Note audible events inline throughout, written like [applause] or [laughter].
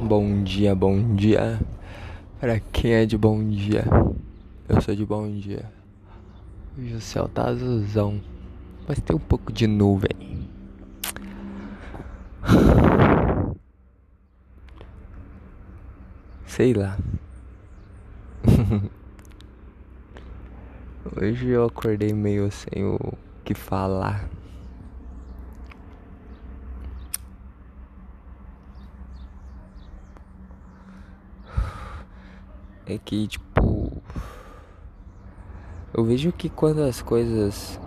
Bom dia, bom dia. Para quem é de bom dia? Eu sou de bom dia. Hoje o céu tá azulzão, mas tem um pouco de nuvem. Sei lá. [laughs] Hoje eu acordei meio sem o que falar. É que, tipo. Eu vejo que quando as coisas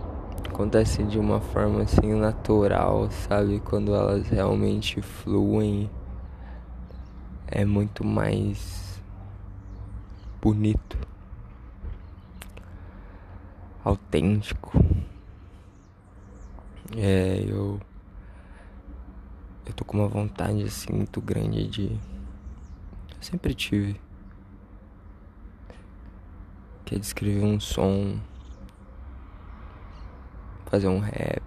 acontecem de uma forma assim natural, sabe? Quando elas realmente fluem, é muito mais bonito, autêntico. É, eu. Eu tô com uma vontade assim muito grande de. Eu sempre tive que é descrever um som, fazer um rap.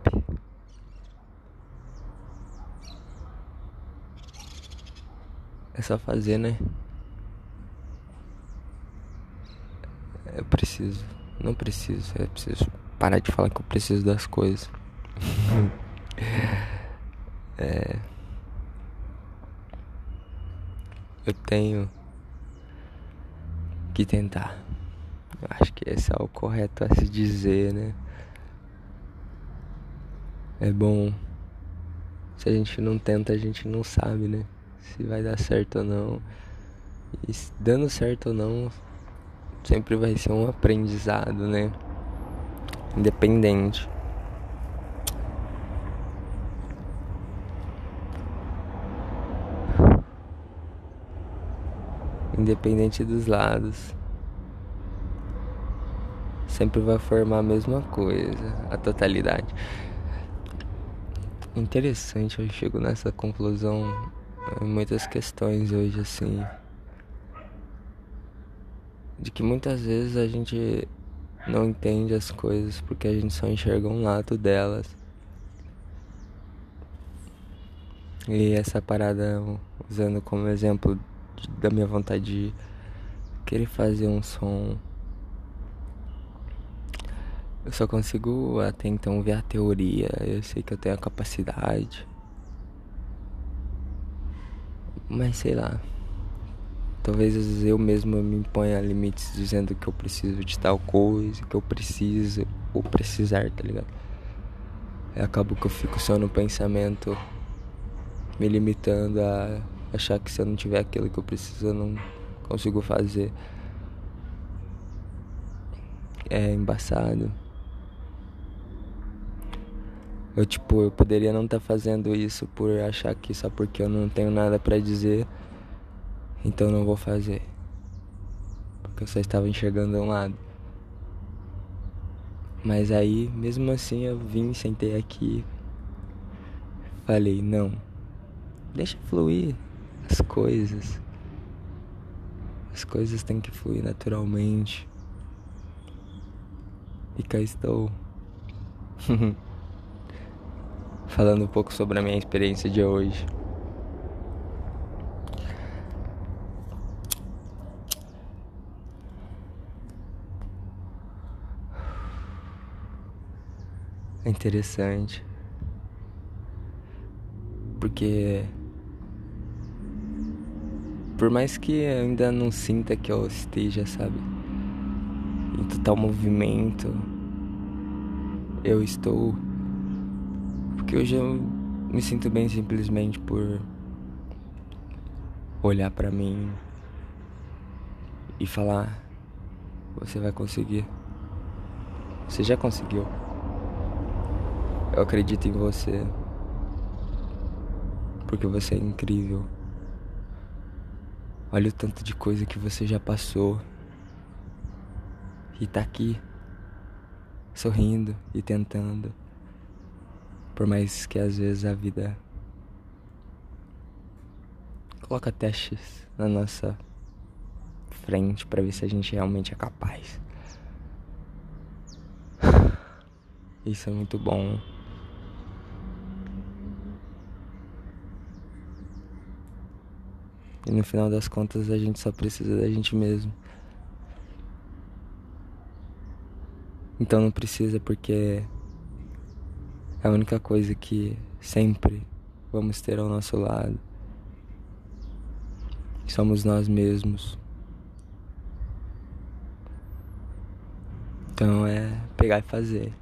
É só fazer, né? Eu preciso, não preciso, eu preciso parar de falar que eu preciso das coisas. [laughs] é. Eu tenho que tentar. Acho que esse é o correto a se dizer, né? É bom. Se a gente não tenta, a gente não sabe, né? Se vai dar certo ou não. E dando certo ou não, sempre vai ser um aprendizado, né? Independente. Independente dos lados sempre vai formar a mesma coisa, a totalidade. Interessante, eu chego nessa conclusão em muitas questões hoje, assim. De que muitas vezes a gente não entende as coisas porque a gente só enxerga um lado delas. E essa parada, usando como exemplo da minha vontade de querer fazer um som eu só consigo até então ver a teoria. Eu sei que eu tenho a capacidade. Mas sei lá. Talvez eu mesmo me imponha limites dizendo que eu preciso de tal coisa, que eu preciso ou precisar, tá ligado? Aí acabo que eu fico só no pensamento, me limitando a achar que se eu não tiver aquilo que eu preciso, eu não consigo fazer. É embaçado. Eu, tipo, eu poderia não estar tá fazendo isso por achar que só porque eu não tenho nada para dizer, então não vou fazer. Porque eu só estava enxergando um lado. Mas aí, mesmo assim, eu vim, sentei aqui, falei: não, deixa fluir as coisas. As coisas têm que fluir naturalmente. E cá estou. [laughs] falando um pouco sobre a minha experiência de hoje. É interessante. Porque por mais que eu ainda não sinta que eu esteja, sabe, em total movimento, eu estou porque hoje eu me sinto bem simplesmente por olhar para mim e falar: você vai conseguir. Você já conseguiu. Eu acredito em você. Porque você é incrível. Olha o tanto de coisa que você já passou. E tá aqui, sorrindo e tentando. Por mais que às vezes a vida coloca testes na nossa frente para ver se a gente realmente é capaz. [sighs] Isso é muito bom. E no final das contas a gente só precisa da gente mesmo. Então não precisa porque é a única coisa que sempre vamos ter ao nosso lado. Somos nós mesmos. Então é pegar e fazer.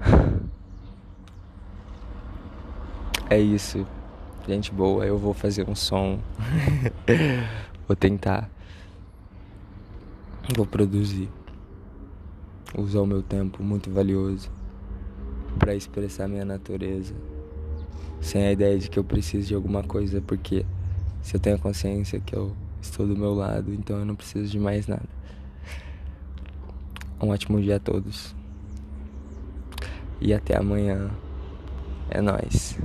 [laughs] É isso. Gente boa, eu vou fazer um som. [laughs] vou tentar. Vou produzir. Usar o meu tempo muito valioso para expressar minha natureza. Sem a ideia de que eu preciso de alguma coisa, porque se eu tenho a consciência que eu estou do meu lado, então eu não preciso de mais nada. Um ótimo dia a todos. E até amanhã. É nós.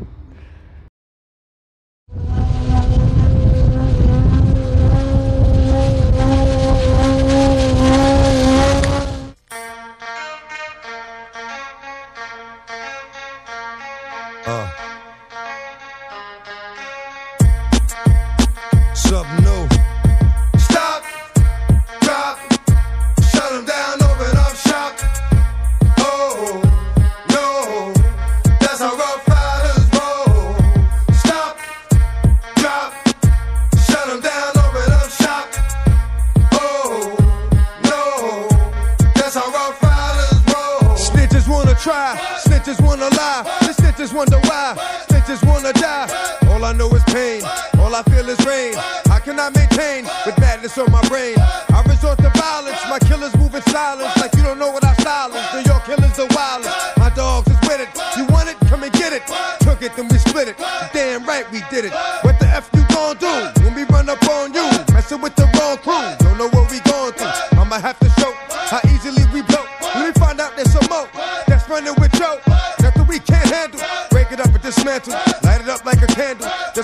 Try. Snitches wanna lie. The snitches wonder why. Snitches wanna die. All I know is pain. All I feel is rain. I cannot maintain with madness on my brain? I resort to violence. My killers move in silence like you don't know what I silence. New York killers are wild. My dogs is with it. You want it? Come and get it. Took it, then we split it. Damn right we did it. What the F you gon' do when we run up on you? Messing with the wrong crew.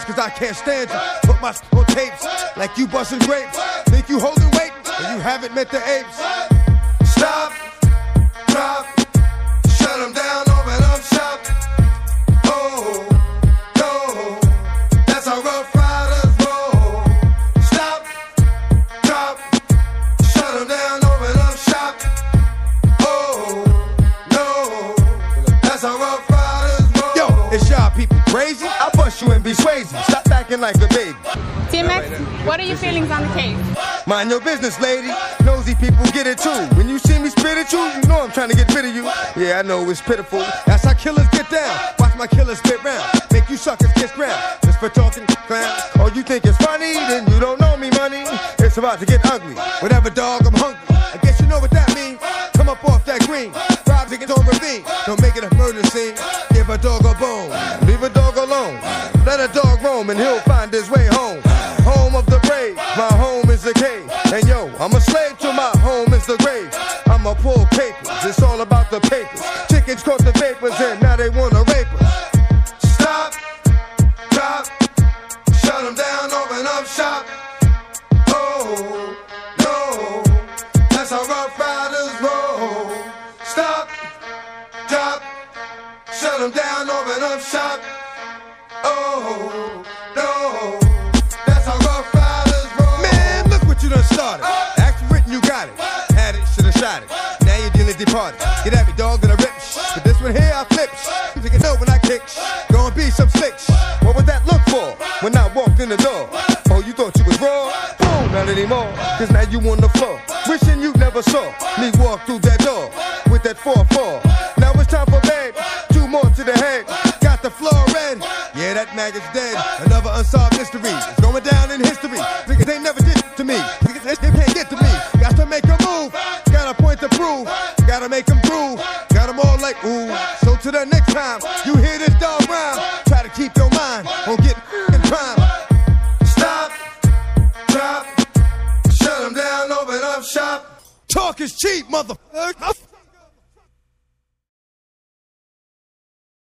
Cause I can't stand you. Put my on tapes like you busting grapes. Think you holding weight and you haven't met the apes. Stop, drop, shut them down. Like a baby. T-Max, what are your feelings on the case? Mind your business, lady. Nosy people get it too. When you see me spit at you, you know I'm trying to get rid of you. Yeah, I know it's pitiful. That's how killers get down. Watch my killers spit round. Make you suckers kiss ground. Just for talking clown. Oh, you think it's funny? Then you don't know me, money. It's about to get ugly. Whatever, dog, I'm hungry. I guess you know what that means. Come up off that green. Rob tickets on ravine. Don't make it a murder scene. A dog a bone. Leave a dog alone. Let a dog roam and he'll find his way home. Home of the brave, my home is the cave. And yo, I'm a slave to my home is the grave. I'm a pull papers, it's all about the papers. Chickens caught the vapors and now they wanna rape us. Stop, drop, shut them down, open up shop. Open up shop. Oh, no. That's how rough riders roll. Man, look what you done started. Act written, you got it. Had it, should've shot it. Now you're dealing departed. Get at me, dog, and I rip. But this one here, I flip. You can know when I kick. Gonna be some slicks. What would that look for when I walked in the door? Oh, you thought you was raw? Oh, not anymore. Cause now you on the floor. Wishing you never saw me walk through that door like, ooh. So to the next time you hear this dog rhyme, try to keep your mind on getting in crime. Stop, drop, shut them down, open up shop. Talk is cheap, motherfucker.